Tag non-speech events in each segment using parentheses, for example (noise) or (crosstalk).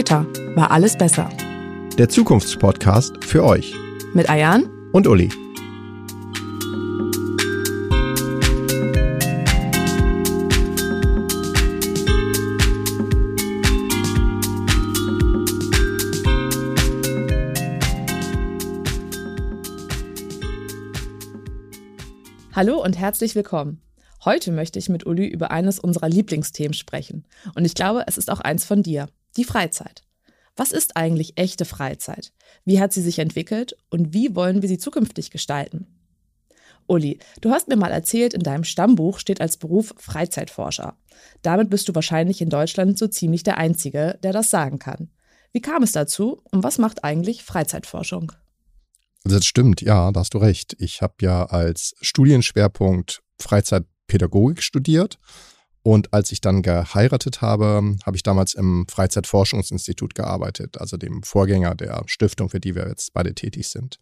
Später war alles besser. Der Zukunftspodcast für euch. Mit Ayan und Uli. Hallo und herzlich willkommen. Heute möchte ich mit Uli über eines unserer Lieblingsthemen sprechen. Und ich glaube, es ist auch eins von dir, die Freizeit. Was ist eigentlich echte Freizeit? Wie hat sie sich entwickelt und wie wollen wir sie zukünftig gestalten? Uli, du hast mir mal erzählt, in deinem Stammbuch steht als Beruf Freizeitforscher. Damit bist du wahrscheinlich in Deutschland so ziemlich der Einzige, der das sagen kann. Wie kam es dazu und was macht eigentlich Freizeitforschung? Das stimmt, ja, da hast du recht. Ich habe ja als Studienschwerpunkt Freizeitpädagogik studiert. Und als ich dann geheiratet habe, habe ich damals im Freizeitforschungsinstitut gearbeitet, also dem Vorgänger der Stiftung, für die wir jetzt beide tätig sind.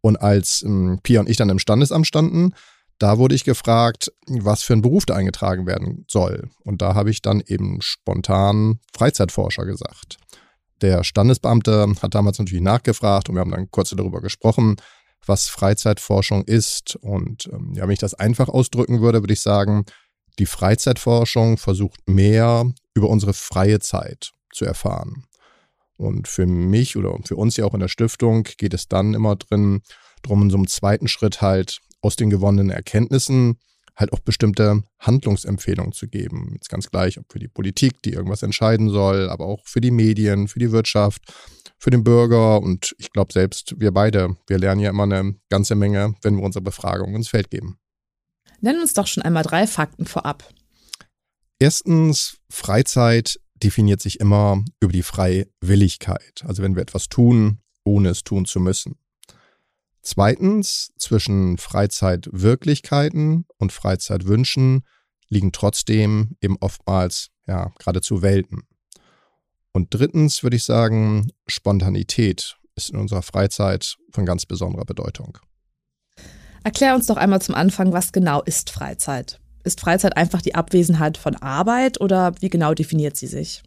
Und als ähm, Pia und ich dann im Standesamt standen, da wurde ich gefragt, was für ein Beruf da eingetragen werden soll. Und da habe ich dann eben spontan Freizeitforscher gesagt. Der Standesbeamte hat damals natürlich nachgefragt und wir haben dann kurz darüber gesprochen, was Freizeitforschung ist. Und ähm, ja, wenn ich das einfach ausdrücken würde, würde ich sagen, die Freizeitforschung versucht mehr über unsere freie Zeit zu erfahren. Und für mich oder für uns ja auch in der Stiftung geht es dann immer drin, darum in so einem zweiten Schritt halt aus den gewonnenen Erkenntnissen halt auch bestimmte Handlungsempfehlungen zu geben. Jetzt ganz gleich, ob für die Politik, die irgendwas entscheiden soll, aber auch für die Medien, für die Wirtschaft, für den Bürger. Und ich glaube selbst, wir beide, wir lernen ja immer eine ganze Menge, wenn wir unsere Befragung ins Feld geben. Nenn uns doch schon einmal drei Fakten vorab. Erstens, Freizeit definiert sich immer über die Freiwilligkeit. Also wenn wir etwas tun, ohne es tun zu müssen. Zweitens, zwischen Freizeitwirklichkeiten und Freizeitwünschen liegen trotzdem eben oftmals ja geradezu Welten. Und drittens würde ich sagen, Spontanität ist in unserer Freizeit von ganz besonderer Bedeutung. Erklär uns doch einmal zum Anfang, was genau ist Freizeit? Ist Freizeit einfach die Abwesenheit von Arbeit oder wie genau definiert sie sich?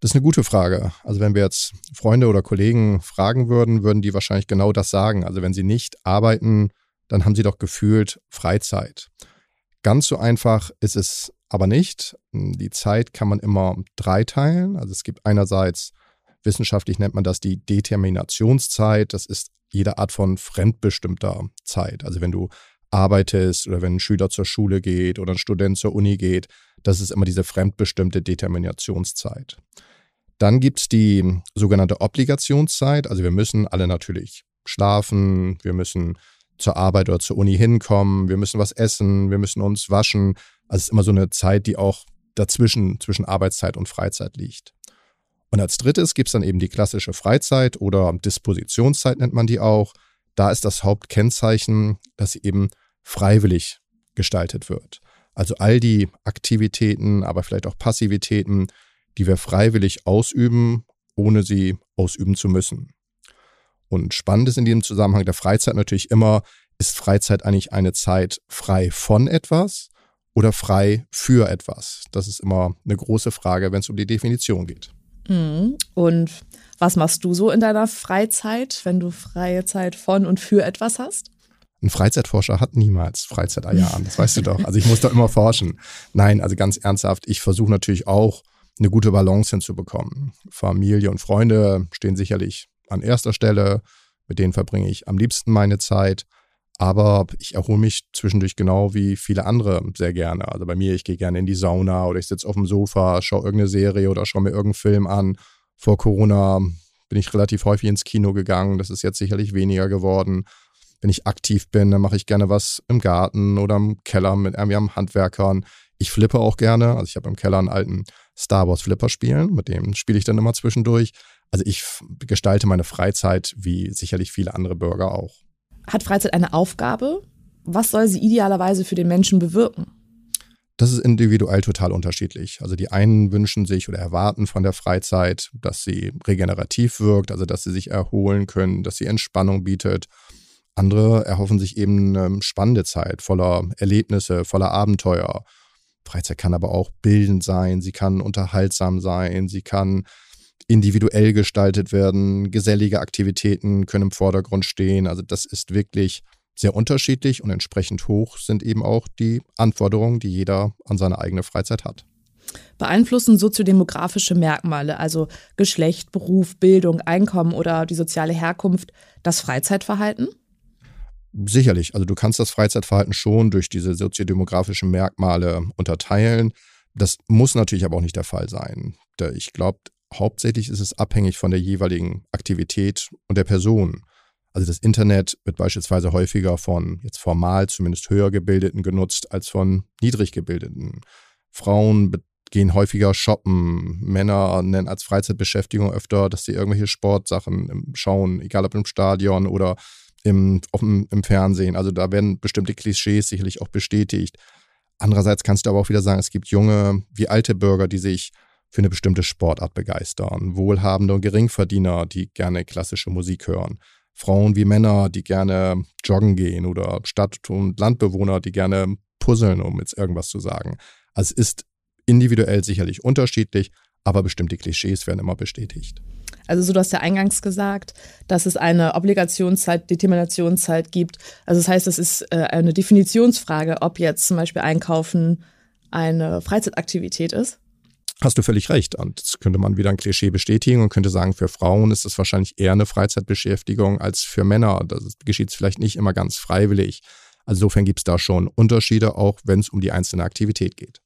Das ist eine gute Frage. Also wenn wir jetzt Freunde oder Kollegen fragen würden, würden die wahrscheinlich genau das sagen. Also wenn sie nicht arbeiten, dann haben sie doch gefühlt Freizeit. Ganz so einfach ist es aber nicht. Die Zeit kann man immer dreiteilen. Also es gibt einerseits, wissenschaftlich nennt man das die Determinationszeit. Das ist jede Art von fremdbestimmter Zeit. Also wenn du arbeitest oder wenn ein Schüler zur Schule geht oder ein Student zur Uni geht, das ist immer diese fremdbestimmte Determinationszeit. Dann gibt es die sogenannte Obligationszeit. Also wir müssen alle natürlich schlafen, wir müssen zur Arbeit oder zur Uni hinkommen, wir müssen was essen, wir müssen uns waschen. Also es ist immer so eine Zeit, die auch dazwischen, zwischen Arbeitszeit und Freizeit liegt. Und als drittes gibt es dann eben die klassische Freizeit oder Dispositionszeit nennt man die auch. Da ist das Hauptkennzeichen, dass sie eben freiwillig gestaltet wird. Also all die Aktivitäten, aber vielleicht auch Passivitäten, die wir freiwillig ausüben, ohne sie ausüben zu müssen. Und spannend ist in diesem Zusammenhang der Freizeit natürlich immer, ist Freizeit eigentlich eine Zeit frei von etwas oder frei für etwas? Das ist immer eine große Frage, wenn es um die Definition geht. Mhm. Und was machst du so in deiner Freizeit, wenn du freie Zeit von und für etwas hast? Ein Freizeitforscher hat niemals Freizeitajahn, das weißt du doch. Also ich muss da immer forschen. Nein, also ganz ernsthaft, ich versuche natürlich auch eine gute Balance hinzubekommen. Familie und Freunde stehen sicherlich an erster Stelle, mit denen verbringe ich am liebsten meine Zeit. Aber ich erhole mich zwischendurch genau wie viele andere sehr gerne. Also bei mir, ich gehe gerne in die Sauna oder ich sitze auf dem Sofa, schaue irgendeine Serie oder schaue mir irgendeinen Film an. Vor Corona bin ich relativ häufig ins Kino gegangen. Das ist jetzt sicherlich weniger geworden. Wenn ich aktiv bin, dann mache ich gerne was im Garten oder im Keller mit irgendwie am Handwerkern. Ich flippe auch gerne. Also ich habe im Keller einen alten Star Wars Flipper spielen. Mit dem spiele ich dann immer zwischendurch. Also ich gestalte meine Freizeit wie sicherlich viele andere Bürger auch. Hat Freizeit eine Aufgabe? Was soll sie idealerweise für den Menschen bewirken? Das ist individuell total unterschiedlich. Also die einen wünschen sich oder erwarten von der Freizeit, dass sie regenerativ wirkt, also dass sie sich erholen können, dass sie Entspannung bietet. Andere erhoffen sich eben eine spannende Zeit voller Erlebnisse, voller Abenteuer. Freizeit kann aber auch bildend sein, sie kann unterhaltsam sein, sie kann individuell gestaltet werden, gesellige Aktivitäten können im Vordergrund stehen. Also das ist wirklich sehr unterschiedlich und entsprechend hoch sind eben auch die Anforderungen, die jeder an seine eigene Freizeit hat. Beeinflussen soziodemografische Merkmale, also Geschlecht, Beruf, Bildung, Einkommen oder die soziale Herkunft, das Freizeitverhalten? Sicherlich. Also du kannst das Freizeitverhalten schon durch diese soziodemografischen Merkmale unterteilen. Das muss natürlich aber auch nicht der Fall sein. Ich glaube, hauptsächlich ist es abhängig von der jeweiligen Aktivität und der Person. Also das Internet wird beispielsweise häufiger von jetzt formal zumindest höher gebildeten genutzt als von niedrig gebildeten. Frauen gehen häufiger shoppen. Männer nennen als Freizeitbeschäftigung öfter, dass sie irgendwelche Sportsachen schauen, egal ob im Stadion oder im, dem, im Fernsehen. Also da werden bestimmte Klischees sicherlich auch bestätigt. Andererseits kannst du aber auch wieder sagen, es gibt junge wie alte Bürger, die sich für eine bestimmte Sportart begeistern. Wohlhabende und Geringverdiener, die gerne klassische Musik hören. Frauen wie Männer, die gerne joggen gehen oder Stadt- und Landbewohner, die gerne puzzeln, um jetzt irgendwas zu sagen. Also es ist individuell sicherlich unterschiedlich, aber bestimmte Klischees werden immer bestätigt. Also so, du hast ja eingangs gesagt, dass es eine Obligationszeit, Determinationszeit gibt. Also das heißt, es ist äh, eine Definitionsfrage, ob jetzt zum Beispiel Einkaufen eine Freizeitaktivität ist. Hast du völlig recht. Und das könnte man wieder ein Klischee bestätigen und könnte sagen, für Frauen ist es wahrscheinlich eher eine Freizeitbeschäftigung als für Männer. Das geschieht vielleicht nicht immer ganz freiwillig. Also insofern gibt es da schon Unterschiede, auch wenn es um die einzelne Aktivität geht.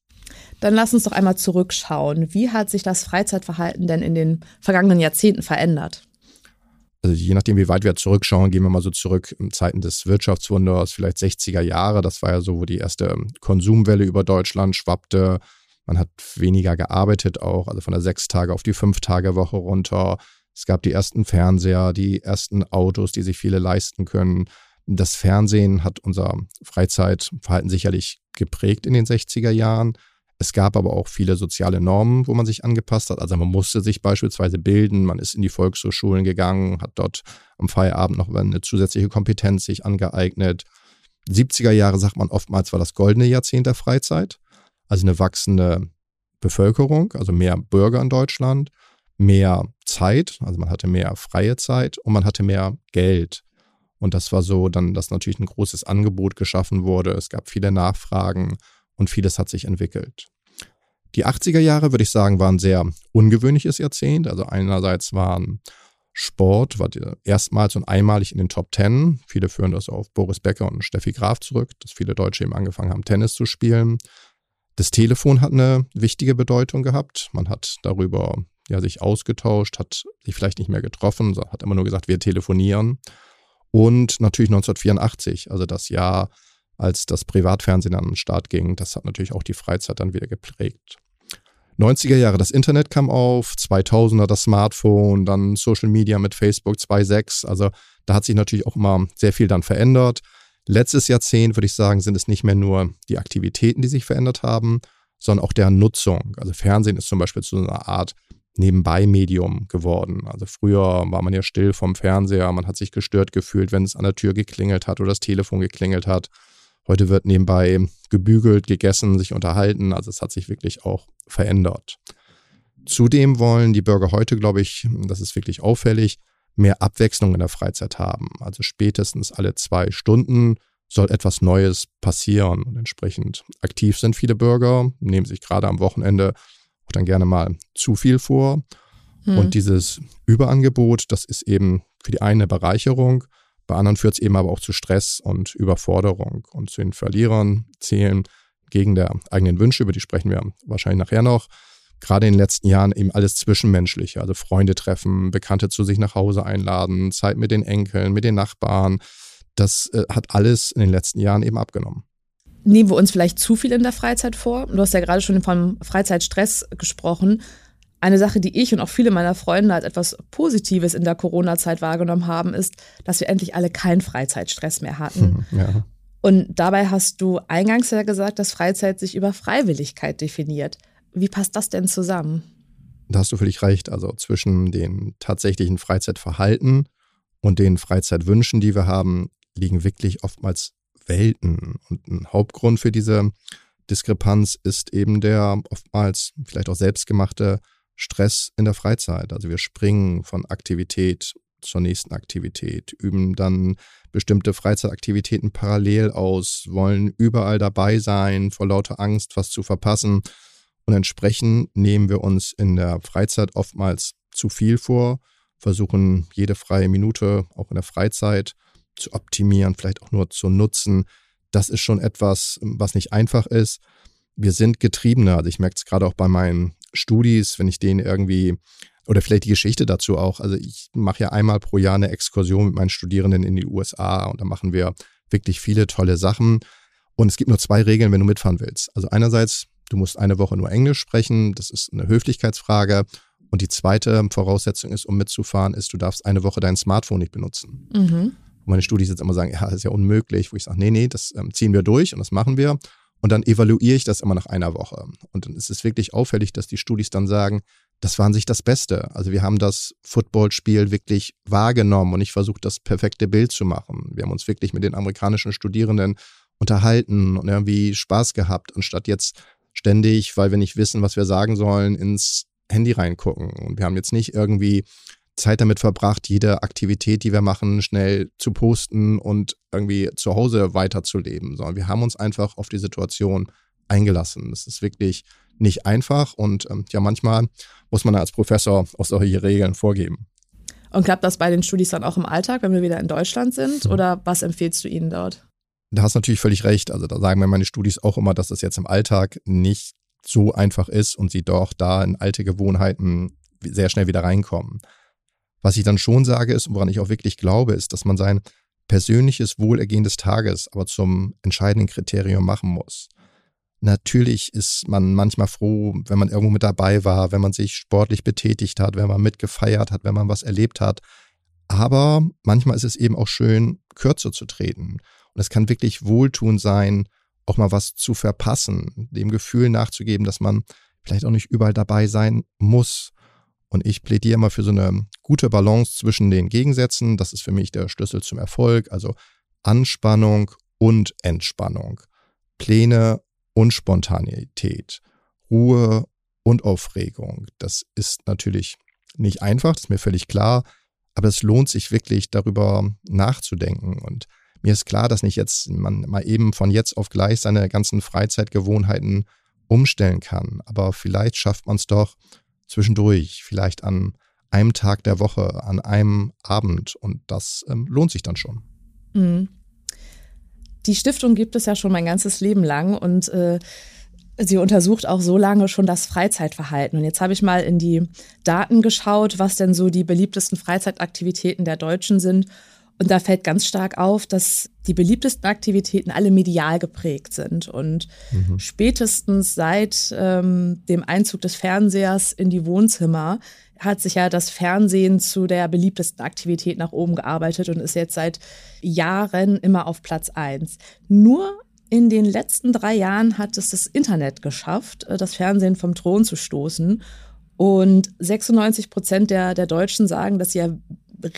Dann lass uns doch einmal zurückschauen. Wie hat sich das Freizeitverhalten denn in den vergangenen Jahrzehnten verändert? Also je nachdem, wie weit wir zurückschauen, gehen wir mal so zurück in Zeiten des Wirtschaftswunders, vielleicht 60er Jahre. Das war ja so, wo die erste Konsumwelle über Deutschland schwappte. Man hat weniger gearbeitet auch, also von der Sechs-Tage auf die Fünf-Tage-Woche runter. Es gab die ersten Fernseher, die ersten Autos, die sich viele leisten können. Das Fernsehen hat unser Freizeitverhalten sicherlich geprägt in den 60er Jahren. Es gab aber auch viele soziale Normen, wo man sich angepasst hat. Also man musste sich beispielsweise bilden, man ist in die Volkshochschulen gegangen, hat dort am Feierabend noch eine zusätzliche Kompetenz sich angeeignet. 70er Jahre sagt man oftmals war das goldene Jahrzehnt der Freizeit. Also eine wachsende Bevölkerung, also mehr Bürger in Deutschland, mehr Zeit, also man hatte mehr freie Zeit und man hatte mehr Geld. Und das war so dann, dass natürlich ein großes Angebot geschaffen wurde. Es gab viele Nachfragen und vieles hat sich entwickelt. Die 80er Jahre, würde ich sagen, waren ein sehr ungewöhnliches Jahrzehnt. Also einerseits waren Sport, war erstmals und einmalig in den Top Ten. Viele führen das auf Boris Becker und Steffi Graf zurück, dass viele Deutsche eben angefangen haben, Tennis zu spielen. Das Telefon hat eine wichtige Bedeutung gehabt. Man hat darüber ja, sich ausgetauscht, hat sich vielleicht nicht mehr getroffen, hat immer nur gesagt, wir telefonieren. Und natürlich 1984, also das Jahr, als das Privatfernsehen an den Start ging. Das hat natürlich auch die Freizeit dann wieder geprägt. 90er Jahre das Internet kam auf, 2000er das Smartphone, dann Social Media mit Facebook 2.6. Also da hat sich natürlich auch immer sehr viel dann verändert. Letztes Jahrzehnt, würde ich sagen, sind es nicht mehr nur die Aktivitäten, die sich verändert haben, sondern auch deren Nutzung. Also Fernsehen ist zum Beispiel zu einer Art Nebenbei-Medium geworden. Also früher war man ja still vom Fernseher, man hat sich gestört gefühlt, wenn es an der Tür geklingelt hat oder das Telefon geklingelt hat. Heute wird nebenbei gebügelt, gegessen, sich unterhalten. Also es hat sich wirklich auch verändert. Zudem wollen die Bürger heute, glaube ich, das ist wirklich auffällig, mehr Abwechslung in der Freizeit haben. Also spätestens alle zwei Stunden soll etwas Neues passieren. Und entsprechend aktiv sind viele Bürger, nehmen sich gerade am Wochenende auch dann gerne mal zu viel vor. Hm. Und dieses Überangebot, das ist eben für die eine Bereicherung, bei anderen führt es eben aber auch zu Stress und Überforderung. Und zu den Verlierern zählen gegen der eigenen Wünsche, über die sprechen wir wahrscheinlich nachher noch, gerade in den letzten Jahren eben alles Zwischenmenschliche, also Freunde treffen, Bekannte zu sich nach Hause einladen, Zeit mit den Enkeln, mit den Nachbarn. Das äh, hat alles in den letzten Jahren eben abgenommen. Nehmen wir uns vielleicht zu viel in der Freizeit vor? Du hast ja gerade schon vom Freizeitstress gesprochen. Eine Sache, die ich und auch viele meiner Freunde als etwas Positives in der Corona-Zeit wahrgenommen haben, ist, dass wir endlich alle keinen Freizeitstress mehr hatten. Hm, ja. Und dabei hast du eingangs ja gesagt, dass Freizeit sich über Freiwilligkeit definiert. Wie passt das denn zusammen? Da hast du völlig recht. Also zwischen den tatsächlichen Freizeitverhalten und den Freizeitwünschen, die wir haben, liegen wirklich oftmals Welten. Und ein Hauptgrund für diese Diskrepanz ist eben der oftmals vielleicht auch selbstgemachte Stress in der Freizeit. Also wir springen von Aktivität zur nächsten Aktivität, üben dann bestimmte Freizeitaktivitäten parallel aus, wollen überall dabei sein, vor lauter Angst, was zu verpassen. Und entsprechend nehmen wir uns in der Freizeit oftmals zu viel vor, versuchen jede freie Minute auch in der Freizeit zu optimieren, vielleicht auch nur zu nutzen. Das ist schon etwas, was nicht einfach ist. Wir sind Getriebene. Also ich merke es gerade auch bei meinen Studis, wenn ich denen irgendwie oder vielleicht die Geschichte dazu auch. Also ich mache ja einmal pro Jahr eine Exkursion mit meinen Studierenden in die USA und da machen wir wirklich viele tolle Sachen. Und es gibt nur zwei Regeln, wenn du mitfahren willst. Also einerseits, du musst eine Woche nur Englisch sprechen, das ist eine Höflichkeitsfrage. Und die zweite Voraussetzung ist, um mitzufahren, ist, du darfst eine Woche dein Smartphone nicht benutzen. Mhm. Und meine Studis jetzt immer sagen, ja, das ist ja unmöglich, wo ich sage, nee, nee, das ähm, ziehen wir durch und das machen wir. Und dann evaluiere ich das immer nach einer Woche. Und dann ist es wirklich auffällig, dass die Studis dann sagen, das war an sich das Beste. Also wir haben das Footballspiel wirklich wahrgenommen und ich versucht, das perfekte Bild zu machen. Wir haben uns wirklich mit den amerikanischen Studierenden unterhalten und irgendwie Spaß gehabt, anstatt jetzt ständig, weil wir nicht wissen, was wir sagen sollen, ins Handy reingucken. Und wir haben jetzt nicht irgendwie Zeit damit verbracht, jede Aktivität, die wir machen, schnell zu posten und irgendwie zu Hause weiterzuleben, sondern wir haben uns einfach auf die Situation eingelassen. Das ist wirklich nicht einfach und ähm, ja, manchmal muss man als Professor auch solche Regeln vorgeben. Und klappt das bei den Studis dann auch im Alltag, wenn wir wieder in Deutschland sind? Mhm. Oder was empfiehlst du ihnen dort? Da hast du natürlich völlig recht. Also da sagen mir meine Studis auch immer, dass das jetzt im Alltag nicht so einfach ist und sie doch da in alte Gewohnheiten sehr schnell wieder reinkommen. Was ich dann schon sage ist, und woran ich auch wirklich glaube, ist, dass man sein persönliches Wohlergehen des Tages aber zum entscheidenden Kriterium machen muss. Natürlich ist man manchmal froh, wenn man irgendwo mit dabei war, wenn man sich sportlich betätigt hat, wenn man mitgefeiert hat, wenn man was erlebt hat. Aber manchmal ist es eben auch schön, kürzer zu treten. Und es kann wirklich wohltun sein, auch mal was zu verpassen, dem Gefühl nachzugeben, dass man vielleicht auch nicht überall dabei sein muss. Und ich plädiere immer für so eine gute Balance zwischen den Gegensätzen. Das ist für mich der Schlüssel zum Erfolg. Also Anspannung und Entspannung. Pläne und Spontanität, Ruhe und Aufregung. Das ist natürlich nicht einfach, das ist mir völlig klar, aber es lohnt sich wirklich darüber nachzudenken. Und mir ist klar, dass nicht jetzt man mal eben von jetzt auf gleich seine ganzen Freizeitgewohnheiten umstellen kann. Aber vielleicht schafft man es doch zwischendurch, vielleicht an einem Tag der Woche, an einem Abend. Und das ähm, lohnt sich dann schon. Mhm. Die Stiftung gibt es ja schon mein ganzes Leben lang und äh, sie untersucht auch so lange schon das Freizeitverhalten. Und jetzt habe ich mal in die Daten geschaut, was denn so die beliebtesten Freizeitaktivitäten der Deutschen sind. Und da fällt ganz stark auf, dass die beliebtesten Aktivitäten alle medial geprägt sind. Und mhm. spätestens seit ähm, dem Einzug des Fernsehers in die Wohnzimmer hat sich ja das Fernsehen zu der beliebtesten Aktivität nach oben gearbeitet und ist jetzt seit Jahren immer auf Platz eins. Nur in den letzten drei Jahren hat es das Internet geschafft, äh, das Fernsehen vom Thron zu stoßen. Und 96 Prozent der, der Deutschen sagen, dass sie ja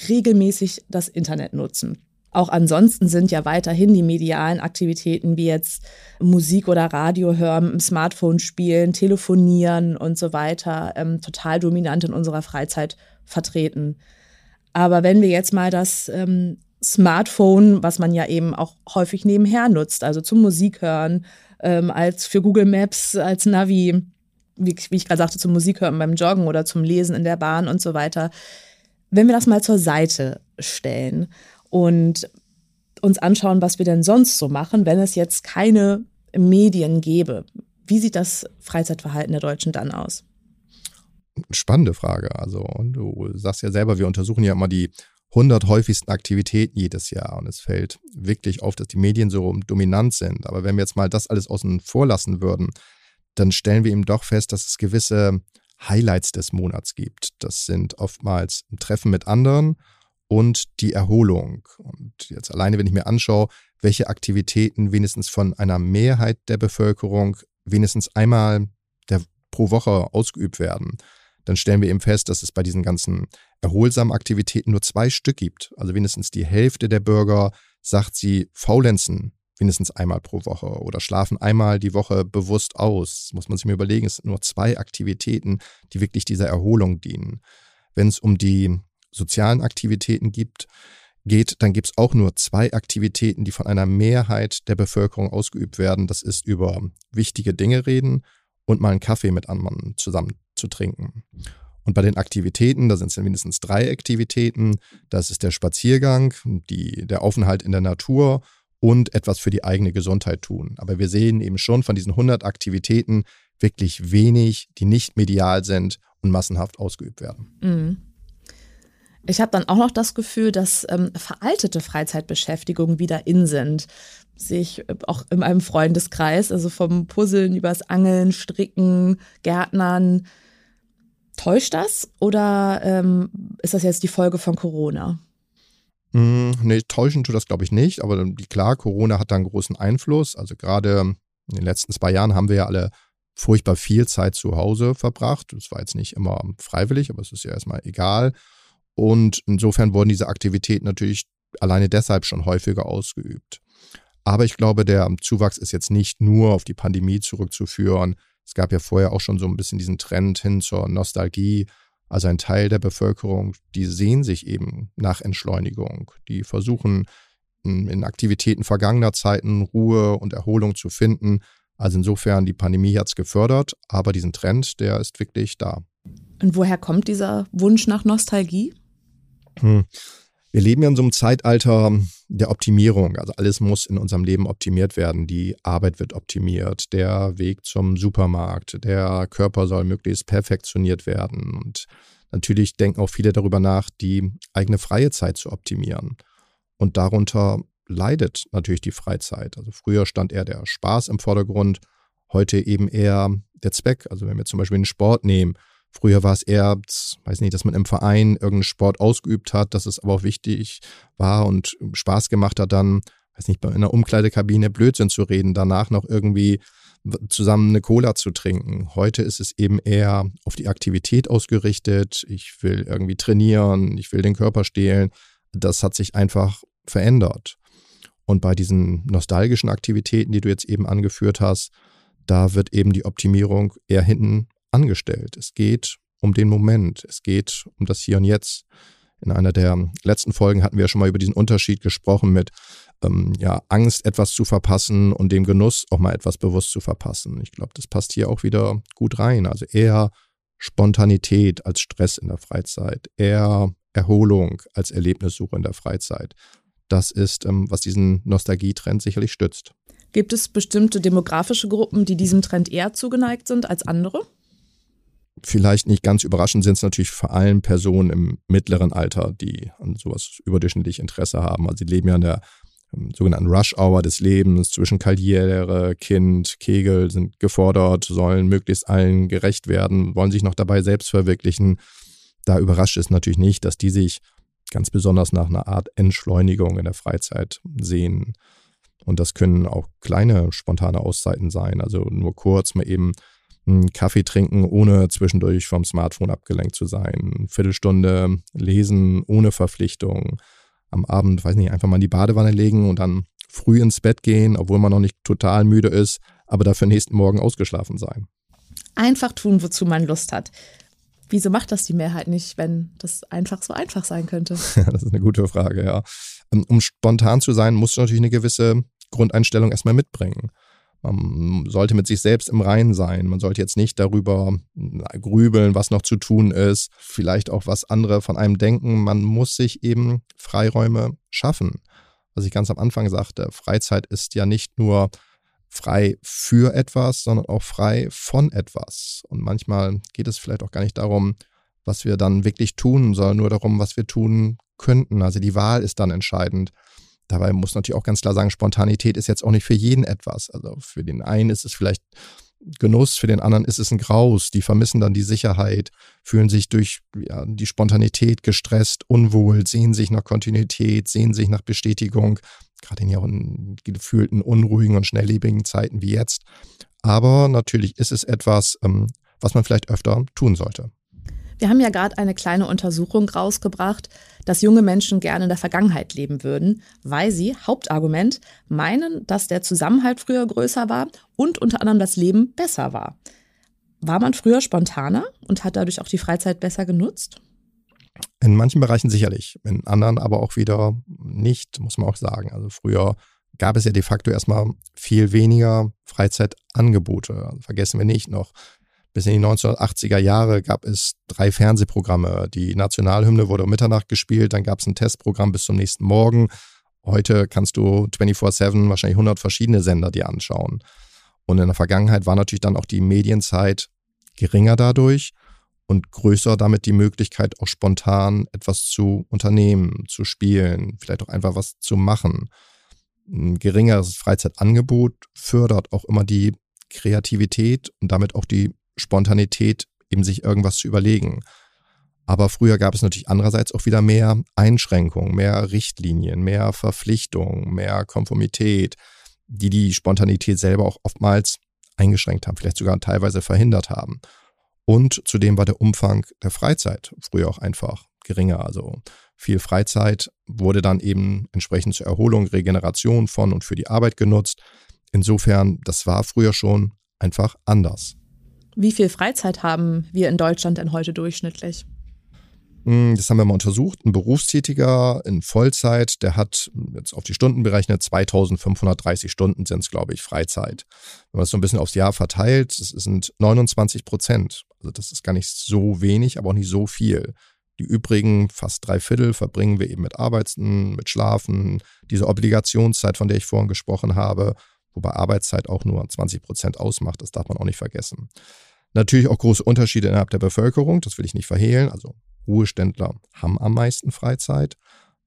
regelmäßig das Internet nutzen. Auch ansonsten sind ja weiterhin die medialen Aktivitäten wie jetzt Musik oder Radio hören, Smartphone spielen, telefonieren und so weiter ähm, total dominant in unserer Freizeit vertreten. Aber wenn wir jetzt mal das ähm, Smartphone, was man ja eben auch häufig nebenher nutzt, also zum Musik hören, ähm, als für Google Maps, als Navi, wie, wie ich gerade sagte, zum Musik hören beim Joggen oder zum Lesen in der Bahn und so weiter. Wenn wir das mal zur Seite stellen und uns anschauen, was wir denn sonst so machen, wenn es jetzt keine Medien gäbe. Wie sieht das Freizeitverhalten der Deutschen dann aus? Spannende Frage. Also, du sagst ja selber, wir untersuchen ja immer die 100 häufigsten Aktivitäten jedes Jahr und es fällt wirklich auf, dass die Medien so dominant sind. Aber wenn wir jetzt mal das alles außen vor lassen würden, dann stellen wir eben doch fest, dass es gewisse Highlights des Monats gibt. Das sind oftmals ein Treffen mit anderen und die Erholung. Und jetzt alleine, wenn ich mir anschaue, welche Aktivitäten wenigstens von einer Mehrheit der Bevölkerung wenigstens einmal der, pro Woche ausgeübt werden, dann stellen wir eben fest, dass es bei diesen ganzen erholsamen Aktivitäten nur zwei Stück gibt. Also wenigstens die Hälfte der Bürger sagt, sie faulenzen mindestens einmal pro Woche oder schlafen einmal die Woche bewusst aus. Das muss man sich mir überlegen, es sind nur zwei Aktivitäten, die wirklich dieser Erholung dienen. Wenn es um die sozialen Aktivitäten gibt, geht, dann gibt es auch nur zwei Aktivitäten, die von einer Mehrheit der Bevölkerung ausgeübt werden. Das ist über wichtige Dinge reden und mal einen Kaffee mit anderen zusammen zu trinken. Und bei den Aktivitäten, da sind es mindestens drei Aktivitäten. Das ist der Spaziergang, die, der Aufenthalt in der Natur und etwas für die eigene Gesundheit tun. Aber wir sehen eben schon von diesen 100 Aktivitäten wirklich wenig, die nicht medial sind und massenhaft ausgeübt werden. Mhm. Ich habe dann auch noch das Gefühl, dass ähm, veraltete Freizeitbeschäftigungen wieder in sind. Sehe ich äh, auch in meinem Freundeskreis, also vom Puzzeln übers Angeln, Stricken, Gärtnern, Täuscht das oder ähm, ist das jetzt die Folge von Corona? Mm, nee, täuschen tut das glaube ich nicht, aber klar, Corona hat da einen großen Einfluss. Also gerade in den letzten zwei Jahren haben wir ja alle furchtbar viel Zeit zu Hause verbracht. Das war jetzt nicht immer freiwillig, aber es ist ja erstmal egal. Und insofern wurden diese Aktivitäten natürlich alleine deshalb schon häufiger ausgeübt. Aber ich glaube, der Zuwachs ist jetzt nicht nur auf die Pandemie zurückzuführen. Es gab ja vorher auch schon so ein bisschen diesen Trend hin zur Nostalgie. Also ein Teil der Bevölkerung, die sehen sich eben nach Entschleunigung. Die versuchen in Aktivitäten vergangener Zeiten Ruhe und Erholung zu finden. Also insofern, die Pandemie hat es gefördert, aber diesen Trend, der ist wirklich da. Und woher kommt dieser Wunsch nach Nostalgie? Hm. Wir leben ja in so einem Zeitalter der Optimierung. Also alles muss in unserem Leben optimiert werden. Die Arbeit wird optimiert, der Weg zum Supermarkt, der Körper soll möglichst perfektioniert werden. Und natürlich denken auch viele darüber nach, die eigene freie Zeit zu optimieren. Und darunter leidet natürlich die Freizeit. Also früher stand eher der Spaß im Vordergrund, heute eben eher der Zweck. Also wenn wir zum Beispiel den Sport nehmen, Früher war es eher, weiß nicht, dass man im Verein irgendeinen Sport ausgeübt hat, dass es aber auch wichtig war und Spaß gemacht hat, dann, weiß nicht, in einer Umkleidekabine Blödsinn zu reden, danach noch irgendwie zusammen eine Cola zu trinken. Heute ist es eben eher auf die Aktivität ausgerichtet. Ich will irgendwie trainieren, ich will den Körper stehlen. Das hat sich einfach verändert. Und bei diesen nostalgischen Aktivitäten, die du jetzt eben angeführt hast, da wird eben die Optimierung eher hinten angestellt. Es geht um den Moment. Es geht um das Hier und Jetzt. In einer der letzten Folgen hatten wir schon mal über diesen Unterschied gesprochen mit ähm, ja, Angst, etwas zu verpassen und dem Genuss, auch mal etwas bewusst zu verpassen. Ich glaube, das passt hier auch wieder gut rein. Also eher Spontanität als Stress in der Freizeit, eher Erholung als Erlebnissuche in der Freizeit. Das ist, ähm, was diesen Nostalgietrend sicherlich stützt. Gibt es bestimmte demografische Gruppen, die diesem Trend eher zugeneigt sind als andere? Vielleicht nicht ganz überraschend sind es natürlich vor allem Personen im mittleren Alter, die an sowas überdurchschnittlich Interesse haben. Also sie leben ja in der ähm, sogenannten Rush-Hour des Lebens zwischen Karriere, Kind, Kegel, sind gefordert, sollen möglichst allen gerecht werden, wollen sich noch dabei selbst verwirklichen. Da überrascht es natürlich nicht, dass die sich ganz besonders nach einer Art Entschleunigung in der Freizeit sehen. Und das können auch kleine spontane Auszeiten sein, also nur kurz mal eben einen Kaffee trinken, ohne zwischendurch vom Smartphone abgelenkt zu sein. Eine Viertelstunde lesen ohne Verpflichtung. Am Abend, weiß nicht, einfach mal in die Badewanne legen und dann früh ins Bett gehen, obwohl man noch nicht total müde ist, aber dafür nächsten Morgen ausgeschlafen sein. Einfach tun, wozu man Lust hat. Wieso macht das die Mehrheit nicht, wenn das einfach so einfach sein könnte? (laughs) das ist eine gute Frage, ja. Ähm, um spontan zu sein, musst du natürlich eine gewisse Grundeinstellung erstmal mitbringen. Man sollte mit sich selbst im Reinen sein. Man sollte jetzt nicht darüber grübeln, was noch zu tun ist, vielleicht auch was andere von einem denken. Man muss sich eben Freiräume schaffen. Was ich ganz am Anfang sagte, Freizeit ist ja nicht nur frei für etwas, sondern auch frei von etwas. Und manchmal geht es vielleicht auch gar nicht darum, was wir dann wirklich tun, sondern nur darum, was wir tun könnten. Also die Wahl ist dann entscheidend. Dabei muss natürlich auch ganz klar sagen, Spontanität ist jetzt auch nicht für jeden etwas. Also für den einen ist es vielleicht Genuss, für den anderen ist es ein Graus. Die vermissen dann die Sicherheit, fühlen sich durch ja, die Spontanität gestresst, unwohl, sehen sich nach Kontinuität, sehen sich nach Bestätigung, gerade in ja gefühlten, unruhigen und schnelllebigen Zeiten wie jetzt. Aber natürlich ist es etwas, ähm, was man vielleicht öfter tun sollte. Wir haben ja gerade eine kleine Untersuchung rausgebracht, dass junge Menschen gerne in der Vergangenheit leben würden, weil sie, Hauptargument, meinen, dass der Zusammenhalt früher größer war und unter anderem das Leben besser war. War man früher spontaner und hat dadurch auch die Freizeit besser genutzt? In manchen Bereichen sicherlich, in anderen aber auch wieder nicht, muss man auch sagen. Also früher gab es ja de facto erstmal viel weniger Freizeitangebote. Also vergessen wir nicht noch. Bis in die 1980er Jahre gab es drei Fernsehprogramme. Die Nationalhymne wurde um Mitternacht gespielt, dann gab es ein Testprogramm bis zum nächsten Morgen. Heute kannst du 24-7 wahrscheinlich 100 verschiedene Sender dir anschauen. Und in der Vergangenheit war natürlich dann auch die Medienzeit geringer dadurch und größer damit die Möglichkeit, auch spontan etwas zu unternehmen, zu spielen, vielleicht auch einfach was zu machen. Ein geringeres Freizeitangebot fördert auch immer die Kreativität und damit auch die Spontanität, eben sich irgendwas zu überlegen. Aber früher gab es natürlich andererseits auch wieder mehr Einschränkungen, mehr Richtlinien, mehr Verpflichtungen, mehr Konformität, die die Spontanität selber auch oftmals eingeschränkt haben, vielleicht sogar teilweise verhindert haben. Und zudem war der Umfang der Freizeit früher auch einfach geringer. Also viel Freizeit wurde dann eben entsprechend zur Erholung, Regeneration von und für die Arbeit genutzt. Insofern, das war früher schon einfach anders. Wie viel Freizeit haben wir in Deutschland denn heute durchschnittlich? Hm, das haben wir mal untersucht. Ein Berufstätiger in Vollzeit, der hat jetzt auf die Stunden berechnet, 2530 Stunden sind es, glaube ich, Freizeit. Wenn man das so ein bisschen aufs Jahr verteilt, das sind 29 Prozent. Also das ist gar nicht so wenig, aber auch nicht so viel. Die übrigen fast drei Viertel verbringen wir eben mit Arbeiten, mit Schlafen, diese Obligationszeit, von der ich vorhin gesprochen habe, wobei Arbeitszeit auch nur 20 Prozent ausmacht, das darf man auch nicht vergessen. Natürlich auch große Unterschiede innerhalb der Bevölkerung, das will ich nicht verhehlen. Also Ruheständler haben am meisten Freizeit.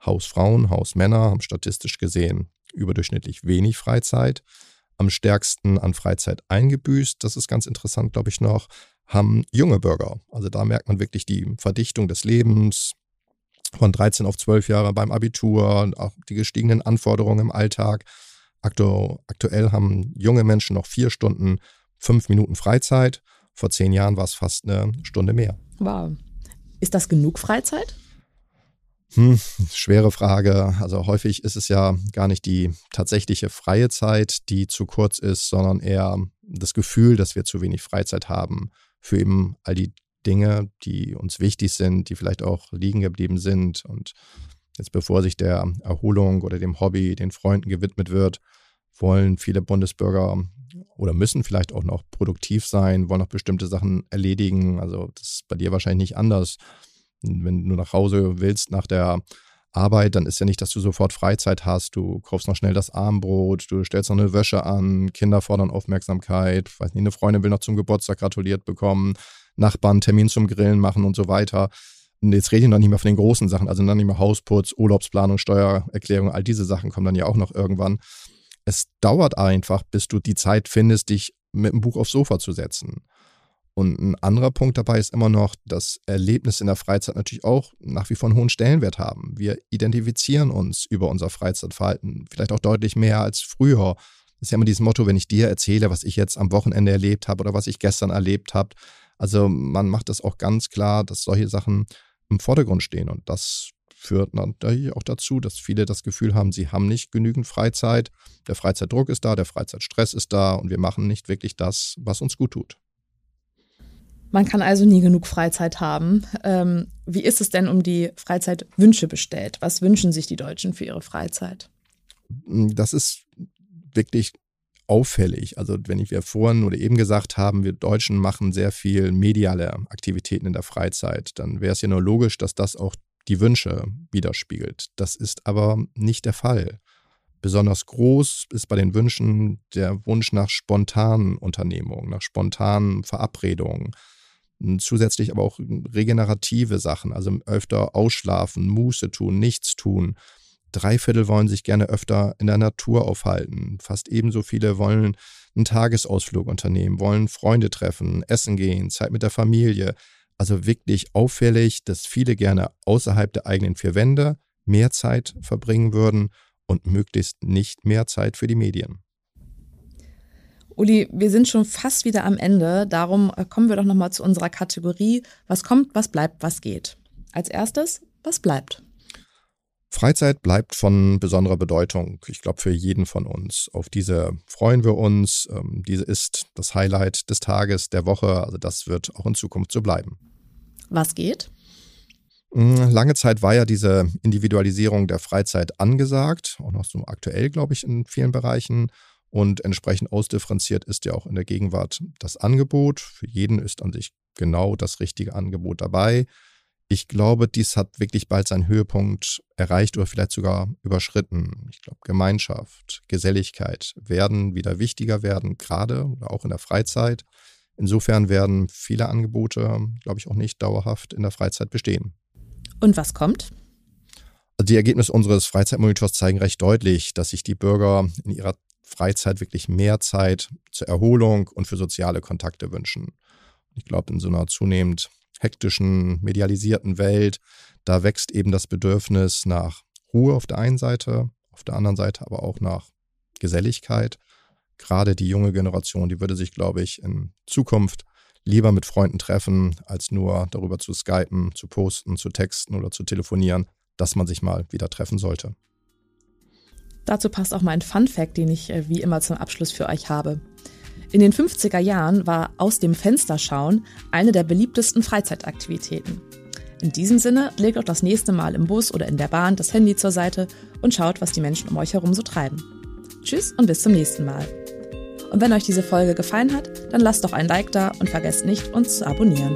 Hausfrauen, Hausmänner haben statistisch gesehen überdurchschnittlich wenig Freizeit. Am stärksten an Freizeit eingebüßt, das ist ganz interessant, glaube ich noch, haben junge Bürger. Also da merkt man wirklich die Verdichtung des Lebens von 13 auf 12 Jahre beim Abitur, auch die gestiegenen Anforderungen im Alltag. Aktuell haben junge Menschen noch vier Stunden, fünf Minuten Freizeit. Vor zehn Jahren war es fast eine Stunde mehr. Wow. Ist das genug Freizeit? Hm, schwere Frage. Also häufig ist es ja gar nicht die tatsächliche freie Zeit, die zu kurz ist, sondern eher das Gefühl, dass wir zu wenig Freizeit haben für eben all die Dinge, die uns wichtig sind, die vielleicht auch liegen geblieben sind. Und jetzt bevor sich der Erholung oder dem Hobby, den Freunden gewidmet wird, wollen viele Bundesbürger oder müssen vielleicht auch noch produktiv sein, wollen noch bestimmte Sachen erledigen. Also das ist bei dir wahrscheinlich nicht anders. Wenn du nach Hause willst nach der Arbeit, dann ist ja nicht, dass du sofort Freizeit hast. Du kaufst noch schnell das Armbrot, du stellst noch eine Wäsche an, Kinder fordern Aufmerksamkeit, weiß nicht, eine Freundin will noch zum Geburtstag gratuliert bekommen, Nachbarn Termin zum Grillen machen und so weiter. Und jetzt rede ich noch nicht mehr von den großen Sachen, also dann nicht mehr Hausputz, Urlaubsplanung, Steuererklärung, all diese Sachen kommen dann ja auch noch irgendwann es dauert einfach, bis du die Zeit findest, dich mit dem Buch aufs Sofa zu setzen. Und ein anderer Punkt dabei ist immer noch, dass Erlebnisse in der Freizeit natürlich auch nach wie vor einen hohen Stellenwert haben. Wir identifizieren uns über unser Freizeitverhalten, vielleicht auch deutlich mehr als früher. Das ist ja immer dieses Motto, wenn ich dir erzähle, was ich jetzt am Wochenende erlebt habe oder was ich gestern erlebt habe. Also man macht das auch ganz klar, dass solche Sachen im Vordergrund stehen. Und das führt natürlich auch dazu, dass viele das Gefühl haben, sie haben nicht genügend Freizeit. Der Freizeitdruck ist da, der Freizeitstress ist da und wir machen nicht wirklich das, was uns gut tut. Man kann also nie genug Freizeit haben. Ähm, wie ist es denn um die Freizeitwünsche bestellt? Was wünschen sich die Deutschen für ihre Freizeit? Das ist wirklich auffällig. Also wenn wir vorhin oder eben gesagt haben, wir Deutschen machen sehr viel mediale Aktivitäten in der Freizeit, dann wäre es ja nur logisch, dass das auch die Wünsche widerspiegelt. Das ist aber nicht der Fall. Besonders groß ist bei den Wünschen der Wunsch nach spontanen Unternehmungen, nach spontanen Verabredungen. Zusätzlich aber auch regenerative Sachen, also öfter ausschlafen, Muße tun, nichts tun. Drei Viertel wollen sich gerne öfter in der Natur aufhalten. Fast ebenso viele wollen einen Tagesausflug unternehmen, wollen Freunde treffen, essen gehen, Zeit mit der Familie. Also wirklich auffällig, dass viele gerne außerhalb der eigenen vier Wände mehr Zeit verbringen würden und möglichst nicht mehr Zeit für die Medien. Uli, wir sind schon fast wieder am Ende. Darum äh, kommen wir doch nochmal zu unserer Kategorie. Was kommt, was bleibt, was geht. Als erstes, was bleibt? Freizeit bleibt von besonderer Bedeutung, ich glaube, für jeden von uns. Auf diese freuen wir uns. Ähm, diese ist das Highlight des Tages, der Woche. Also das wird auch in Zukunft so bleiben. Was geht? Hm, lange Zeit war ja diese Individualisierung der Freizeit angesagt, auch noch so aktuell, glaube ich, in vielen Bereichen. Und entsprechend ausdifferenziert ist ja auch in der Gegenwart das Angebot. Für jeden ist an sich genau das richtige Angebot dabei. Ich glaube, dies hat wirklich bald seinen Höhepunkt erreicht oder vielleicht sogar überschritten. Ich glaube, Gemeinschaft, Geselligkeit werden wieder wichtiger werden, gerade oder auch in der Freizeit. Insofern werden viele Angebote, glaube ich, auch nicht dauerhaft in der Freizeit bestehen. Und was kommt? Also die Ergebnisse unseres Freizeitmonitors zeigen recht deutlich, dass sich die Bürger in ihrer Freizeit wirklich mehr Zeit zur Erholung und für soziale Kontakte wünschen. Ich glaube, in so einer zunehmend hektischen, medialisierten Welt, da wächst eben das Bedürfnis nach Ruhe auf der einen Seite, auf der anderen Seite aber auch nach Geselligkeit. Gerade die junge Generation, die würde sich, glaube ich, in Zukunft lieber mit Freunden treffen, als nur darüber zu skypen, zu posten, zu texten oder zu telefonieren, dass man sich mal wieder treffen sollte. Dazu passt auch mein Fun Fact, den ich äh, wie immer zum Abschluss für euch habe. In den 50er Jahren war aus dem Fenster schauen eine der beliebtesten Freizeitaktivitäten. In diesem Sinne legt auch das nächste Mal im Bus oder in der Bahn das Handy zur Seite und schaut, was die Menschen um euch herum so treiben. Tschüss und bis zum nächsten Mal. Und wenn euch diese Folge gefallen hat, dann lasst doch ein Like da und vergesst nicht, uns zu abonnieren.